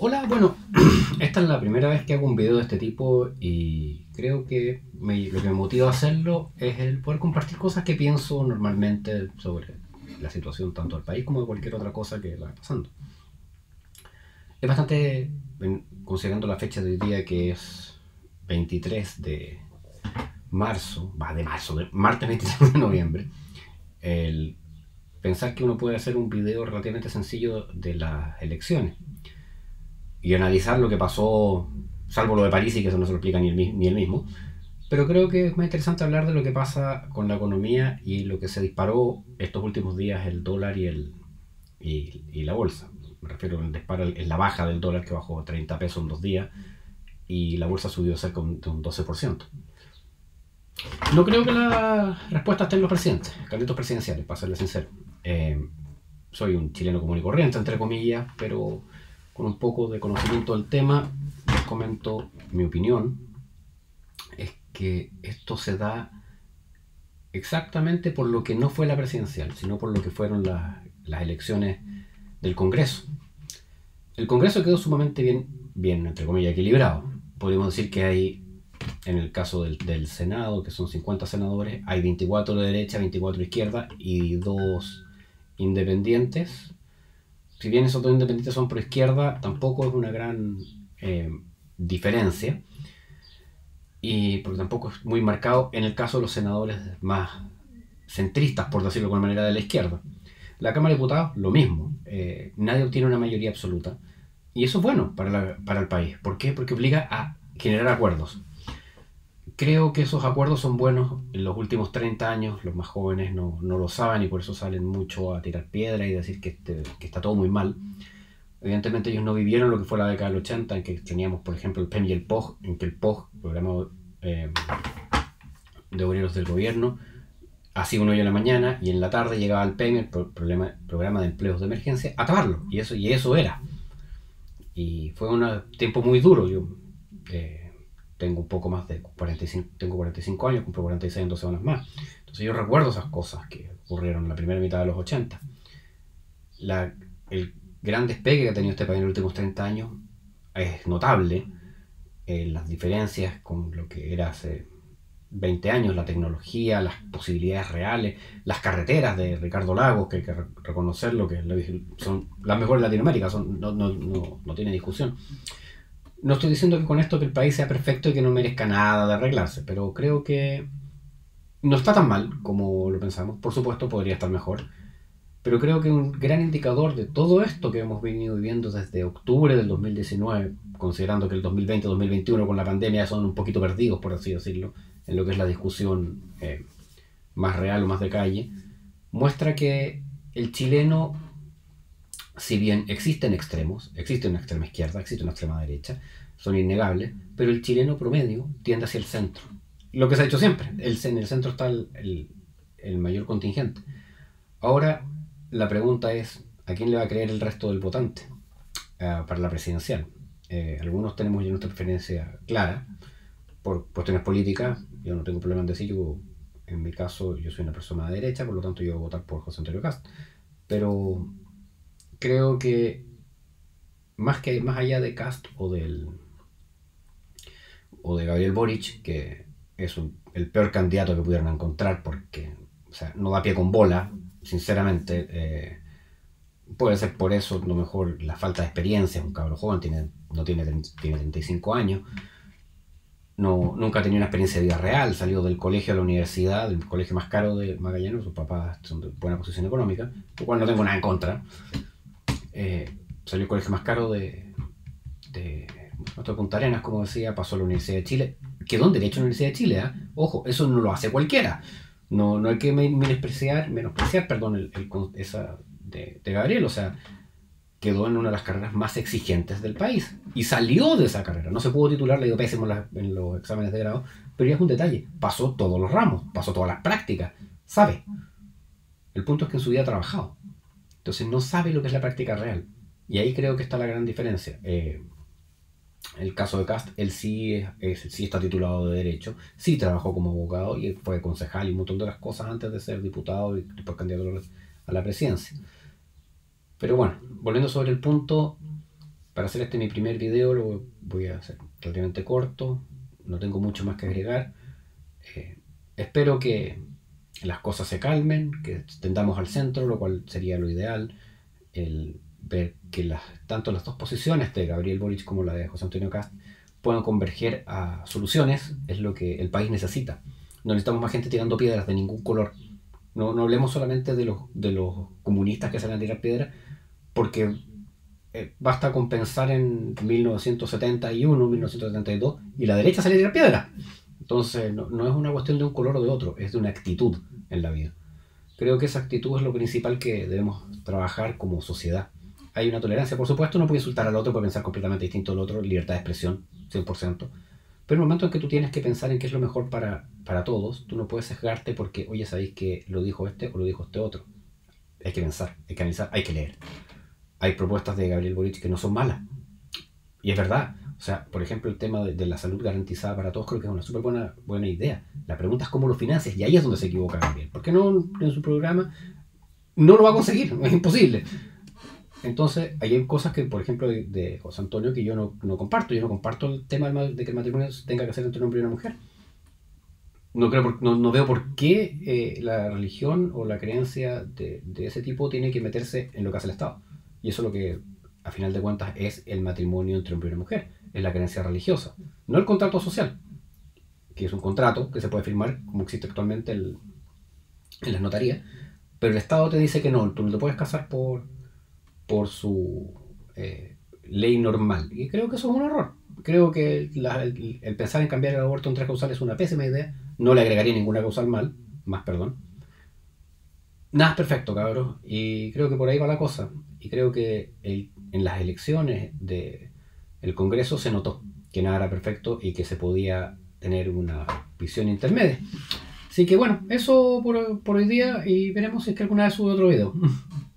Hola, bueno, esta es la primera vez que hago un video de este tipo y creo que lo que me motiva a hacerlo es el poder compartir cosas que pienso normalmente sobre la situación tanto del país como de cualquier otra cosa que va pasando. Es bastante, considerando la fecha de hoy día que es 23 de marzo, va de marzo, de martes 23 de noviembre, el pensar que uno puede hacer un video relativamente sencillo de las elecciones y analizar lo que pasó, salvo lo de París y que eso no se lo explica ni el, mismo. Pero creo que es más interesante hablar de lo que pasa con la economía y lo que se disparó estos últimos días el dólar y, el, y, la bolsa. Me refiero al disparo en la baja del dólar que bajó 30 pesos en dos días y la bolsa subió cerca de un 12%. No creo que la respuesta esté en los presidentes, candidatos presidenciales, para serle sincero. Eh, soy un chileno común y corriente, entre comillas, pero con un poco de conocimiento del tema, les comento mi opinión, es que esto se da exactamente por lo que no fue la presidencial, sino por lo que fueron las elecciones del Congreso. El Congreso quedó sumamente bien, bien, entre comillas, equilibrado. Podríamos decir que hay, en el caso del, Senado, que son 50 senadores, hay 24 de derecha, 24 de izquierda y dos independientes, si bien esos dos independientes son pro izquierda, tampoco es una gran eh, diferencia. Y porque tampoco es muy marcado en el caso de los senadores más centristas, por decirlo de alguna manera, de la izquierda. La Cámara de Diputados, lo mismo. Eh, nadie obtiene una mayoría absoluta. Y eso es bueno para el país. ¿Por qué? Porque obliga a generar acuerdos. Creo que esos acuerdos son buenos en los últimos 30 años, los más jóvenes no, lo saben y por eso salen mucho a tirar piedra y decir que, este, está todo muy mal. Evidentemente ellos no vivieron lo que fue la década del 80, en que teníamos, por ejemplo, el PEM y el POG, en que el POG, programa eh, de obreros del gobierno, hacía un hoyo en la mañana y en la tarde llegaba el PEM, el programa de empleos de emergencia, a acabarlo. Y eso, y eso era. Y fue un tiempo muy duro. Yo, eh, tengo un poco más de 45, tengo 45 años, cumplo 46 en dos semanas más. Entonces yo recuerdo esas cosas que ocurrieron en la primera mitad de los 80. La, el gran despegue que ha tenido este país en los últimos 30 años es notable. Eh, las diferencias con lo que era hace 20 años, la tecnología, las posibilidades reales, las carreteras de Ricardo Lagos, que hay que reconocerlo, que son las mejores de Latinoamérica, son, no, no, no, no tiene discusión. No estoy diciendo que con esto que el país sea perfecto y que no merezca nada de arreglarse, pero creo que no está tan mal como lo pensamos. Por supuesto, podría estar mejor. Pero creo que un gran indicador de todo esto que hemos venido viviendo desde octubre del 2019, considerando que el 2020-2021 con la pandemia son un poquito perdidos, por así decirlo, en lo que es la discusión eh, más real o más de calle, muestra que el chileno si bien existen extremos, existe una extrema izquierda, existe una extrema derecha, son innegables, pero el chileno promedio tiende hacia el centro. Lo que se ha hecho siempre, el, en el centro está el, mayor contingente. Ahora, la pregunta es, ¿a quién le va a creer el resto del votante ah, para la presidencial? Eh, algunos tenemos ya nuestra preferencia clara por cuestiones políticas, yo no tengo problema en decir, en mi caso, yo soy una persona de derecha, por lo tanto yo voy a votar por José Antonio Cast. Pero creo que más que más allá de Cast o del o de Gabriel Boric, que es el peor candidato que pudieron encontrar porque no da pie con bola, sinceramente. Eh, puede ser por eso, lo mejor, la falta de experiencia. Un cabrón joven tiene, no tiene, tiene 35 años. No, nunca ha tenido una experiencia de vida real, salió del colegio a la universidad, del colegio más caro de Magallanes, sus papás son de buena posición económica, lo cual no tengo nada en contra eh, salió el colegio más caro de, de nuestro Punta Arenas, como decía, pasó a la Universidad de Chile, quedó en Derecho en la Universidad de Chile, ¿eh? ojo, eso no lo hace cualquiera, no, no hay que menospreciar, menospreciar perdón, el, esa de, Gabriel, o sea, quedó en una de las carreras más exigentes del país y salió de esa carrera. No se pudo titular, le dio pésimo en los exámenes de grado, pero ya es un detalle. Pasó todos los ramos, pasó todas las prácticas, sabe. El punto es que en su vida ha trabajado. Entonces no sabe lo que es la práctica real. Y ahí creo que está la gran diferencia. Eh, el caso de Cast, él sí, es, sí está titulado de Derecho, sí trabajó como abogado y fue concejal y un montón de otras cosas antes de ser diputado y después candidato a la presidencia. Pero bueno, volviendo sobre el punto, para hacer este mi primer video lo voy a hacer relativamente corto, no tengo mucho más que agregar. Eh, espero que las cosas se calmen, que tendamos al centro, lo cual sería lo ideal, el ver que las, tanto las dos posiciones de Gabriel Boric como la de José Antonio Cast puedan converger a soluciones, es lo que el país necesita. No necesitamos más gente tirando piedras de ningún color. No, no hablemos solamente de los, de los comunistas que salen a tirar piedras, porque eh, basta con pensar en 1971, 1972, y la derecha sale a tirar piedras. Entonces, no, no, es una cuestión de un color o de otro, es de una actitud en la vida. Creo que esa actitud es lo principal que debemos trabajar como sociedad hay una tolerancia. Por supuesto, no puede insultar al otro, puede pensar completamente distinto al otro, libertad de expresión, 100%. Pero en el momento en que tú tienes que pensar en qué es lo mejor para, para todos, tú no puedes sesgarte porque, oye, sabéis que lo dijo este o lo dijo este otro. Hay que pensar, hay que analizar, hay que leer. Hay propuestas de Gabriel Boric que no son malas. Y es verdad. O sea, por ejemplo, el tema de, la salud garantizada para todos creo que es una súper buena, buena idea. La pregunta es cómo lo financias y ahí es donde se equivoca Gabriel. Porque no en su programa no lo va a conseguir, es imposible. Entonces, hay cosas que, por ejemplo, de, José Antonio que yo no, no, comparto. Yo no comparto el tema de que el matrimonio tenga que ser entre un hombre y una mujer. No, creo, no, no veo por qué eh, la religión o la creencia de, de, ese tipo tiene que meterse en lo que hace el Estado. Y eso es lo que, a final de cuentas, es el matrimonio entre hombre y una mujer. Es la creencia religiosa. No el contrato social, que es un contrato que se puede firmar, como existe actualmente el, en las notarías. Pero el Estado te dice que no, tú no te puedes casar por por su eh, ley normal. Y creo que eso es un error. Creo que el, pensar en cambiar el aborto en tres causales es una pésima idea. No le agregaría ninguna causal mal, más perdón. Nada es perfecto, cabros. Y creo que por ahí va la cosa. Y creo que en las elecciones del el Congreso se notó que nada era perfecto y que se podía tener una visión intermedia. Así que bueno, eso por, hoy día y veremos si es que alguna vez sube otro video.